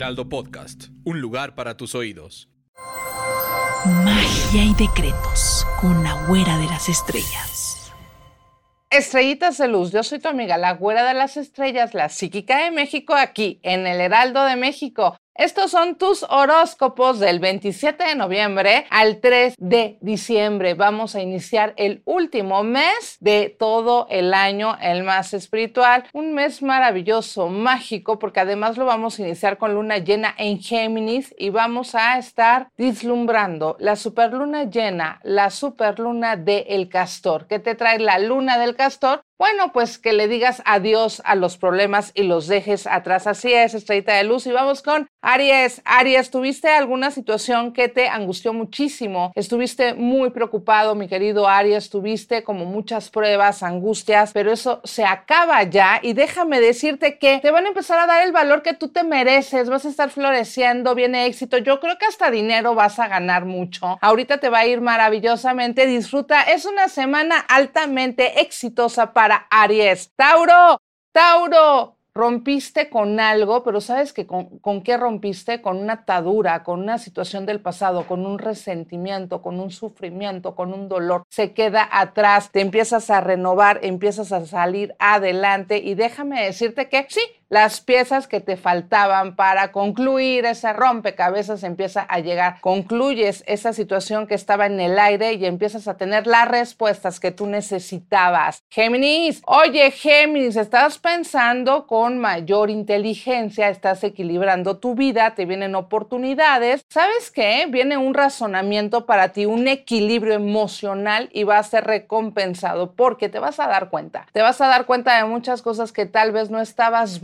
Heraldo Podcast, un lugar para tus oídos. Magia y decretos con la güera de las estrellas. Estrellitas de luz, yo soy tu amiga, la güera de las estrellas, la psíquica de México, aquí en el Heraldo de México. Estos son tus horóscopos del 27 de noviembre al 3 de diciembre. Vamos a iniciar el último mes de todo el año, el más espiritual. Un mes maravilloso, mágico, porque además lo vamos a iniciar con luna llena en Géminis y vamos a estar vislumbrando la superluna llena, la superluna de El Castor. ¿Qué te trae la luna del Castor? Bueno, pues que le digas adiós a los problemas y los dejes atrás. Así es, estrellita de luz. Y vamos con Aries. Aries, ¿tuviste alguna situación que te angustió muchísimo? Estuviste muy preocupado, mi querido Aries. Tuviste como muchas pruebas, angustias, pero eso se acaba ya. Y déjame decirte que te van a empezar a dar el valor que tú te mereces. Vas a estar floreciendo, viene éxito. Yo creo que hasta dinero vas a ganar mucho. Ahorita te va a ir maravillosamente. Disfruta. Es una semana altamente exitosa para Aries. Tauro, Tauro, rompiste con algo, pero ¿sabes que con, con, qué rompiste? Con una atadura, con una situación del pasado, con un resentimiento, con un sufrimiento, con un dolor. Se queda atrás, te empiezas a renovar, empiezas a salir adelante y déjame decirte que sí, las piezas que te faltaban para concluir ese rompecabezas empieza a llegar. Concluyes esa situación que estaba en el aire y empiezas a tener las respuestas que tú necesitabas. Géminis, oye Géminis, estás pensando con mayor inteligencia, estás equilibrando tu vida, te vienen oportunidades. ¿Sabes qué? Viene un razonamiento para ti, un equilibrio emocional y va a ser recompensado porque te vas a dar cuenta. Te vas a dar cuenta de muchas cosas que tal vez no estabas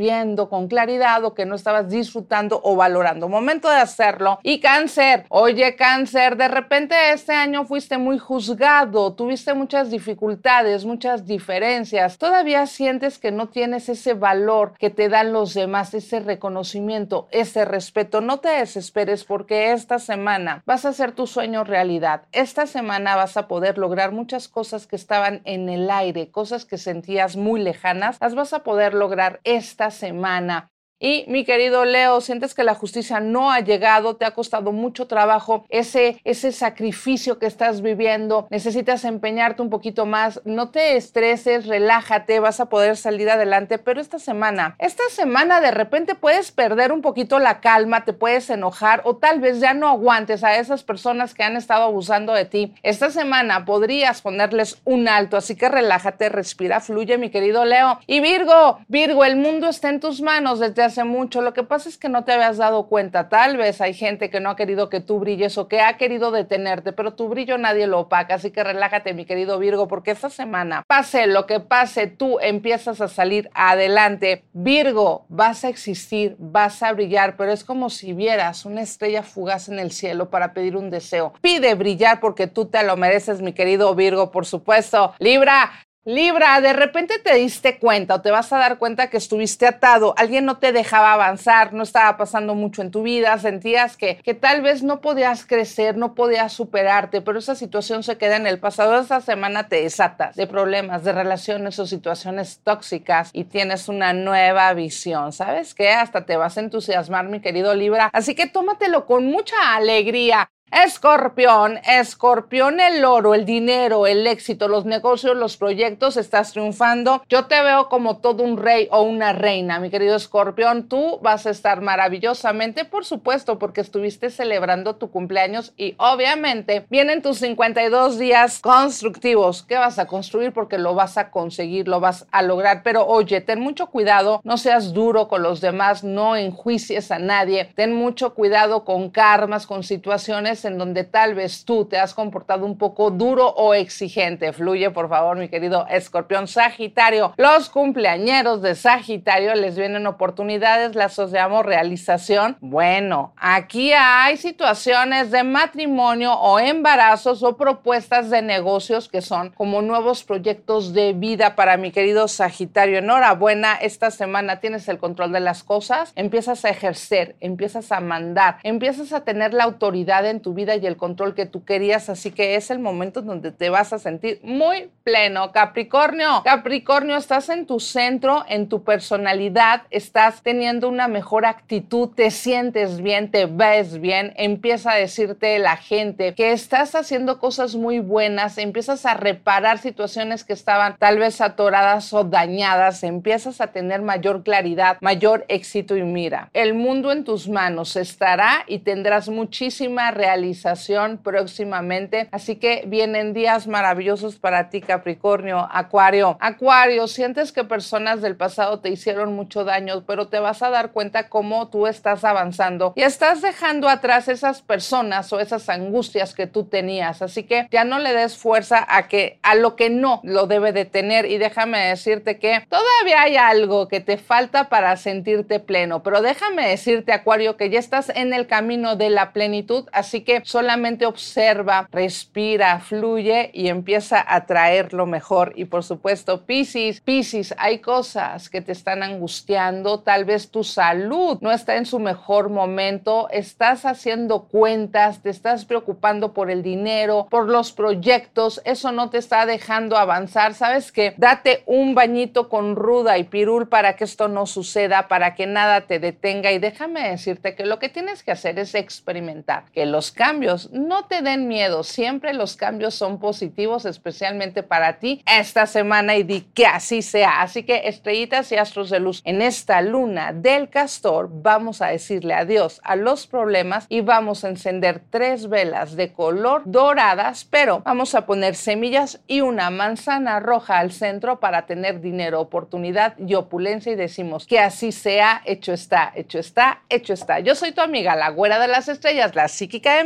con claridad o que no estabas disfrutando o valorando. Momento de hacerlo. Y cáncer, oye cáncer, de repente este año fuiste muy juzgado, tuviste muchas dificultades, muchas diferencias. Todavía sientes que no tienes ese valor que te dan los demás, ese reconocimiento, ese respeto. No te desesperes porque esta semana vas a hacer tu sueño realidad. Esta semana vas a poder lograr muchas cosas que estaban en el aire, cosas que sentías muy lejanas, las vas a poder lograr esta semana semana. Y mi querido Leo, sientes que la justicia no ha llegado, te ha costado mucho trabajo ese, ese sacrificio que estás viviendo, necesitas empeñarte un poquito más, no te estreses, relájate, vas a poder salir adelante, pero esta semana, esta semana de repente puedes perder un poquito la calma, te puedes enojar o tal vez ya no aguantes a esas personas que han estado abusando de ti. Esta semana podrías ponerles un alto, así que relájate, respira, fluye, mi querido Leo. Y Virgo, Virgo, el mundo está en tus manos desde hace mucho. Lo que pasa es que no te habías dado cuenta. Tal vez hay gente que no ha querido que tú brilles o que ha querido detenerte, pero tu brillo nadie lo opaca. Así que relájate, mi querido Virgo, porque esta semana, pase lo que pase, tú empiezas a salir adelante. Virgo, vas a existir, vas a brillar, pero es como si vieras una estrella fugaz en el cielo para pedir un deseo. Pide brillar porque tú te lo mereces, mi querido Virgo, por supuesto. Libra, Libra, de repente te diste cuenta o te vas a dar cuenta que estuviste atado, alguien no te dejaba avanzar, no estaba pasando mucho en tu vida, sentías que, que tal vez no podías crecer, no podías superarte, pero esa situación se queda en el pasado. Esta semana te desatas de problemas, de relaciones o situaciones tóxicas y tienes una nueva visión. ¿Sabes qué? Hasta te vas a entusiasmar, mi querido Libra. Así que tómatelo con mucha alegría. Escorpión, escorpión, el oro, el dinero, el éxito, los negocios, los proyectos, estás triunfando. Yo te veo como todo un rey o una reina, mi querido escorpión. Tú vas a estar maravillosamente, por supuesto, porque estuviste celebrando tu cumpleaños y obviamente vienen tus 52 días constructivos. ¿Qué vas a construir? Porque lo vas a conseguir, lo vas a lograr. Pero oye, ten mucho cuidado, no seas duro con los demás, no enjuicies a nadie. Ten mucho cuidado con karmas, con situaciones en donde tal vez tú te has comportado un poco duro o exigente. Fluye, por favor, mi querido escorpión Sagitario. Los cumpleañeros de Sagitario les vienen oportunidades, las llamo realización. Bueno, aquí hay situaciones de matrimonio o embarazos o propuestas de negocios que son como nuevos proyectos de vida para mi querido Sagitario. Enhorabuena, esta semana tienes el control de las cosas, empiezas a ejercer, empiezas a mandar, empiezas a tener la autoridad en tu vida y el control que tú querías, así que es el momento donde te vas a sentir muy pleno. Capricornio, Capricornio, estás en tu centro, en tu personalidad, estás teniendo una mejor actitud, te sientes bien, te ves bien, empieza a decirte la gente que estás haciendo cosas muy buenas, empiezas a reparar situaciones que estaban tal vez atoradas o dañadas, empiezas a tener mayor claridad, mayor éxito y mira, el mundo en tus manos estará y tendrás muchísima realización próximamente, así que vienen días maravillosos para ti Capricornio, Acuario. Acuario, sientes que personas del pasado te hicieron mucho daño, pero te vas a dar cuenta cómo tú estás avanzando y estás dejando atrás esas personas o esas angustias que tú tenías, así que ya no le des fuerza a que a lo que no lo debe de tener. Y déjame decirte que todavía hay algo que te falta para sentirte pleno, pero déjame decirte Acuario que ya estás en el camino de la plenitud, así que solamente observa, respira, fluye y empieza a traer lo mejor. Y por supuesto Piscis, Piscis, hay cosas que te están angustiando, tal vez tu salud no está en su mejor momento, estás haciendo cuentas, te estás preocupando por el dinero, por los proyectos, eso no te está dejando avanzar, ¿sabes qué? Date un bañito con ruda y pirul para que esto no suceda, para que nada te detenga. Y déjame decirte que lo que tienes que hacer es experimentar, que los cambios no te den miedo, siempre los cambios son positivos, especialmente para ti esta semana y di que así sea. Así que estrellitas y astros de luz, en esta luna del castor vamos a decirle adiós a los problemas y vamos a encender tres velas de color doradas, pero vamos a poner semillas y una manzana roja al centro para tener dinero, oportunidad y opulencia y decimos que así sea, hecho está, hecho está, hecho está. Yo soy tu amiga, la güera de las estrellas, la psíquica de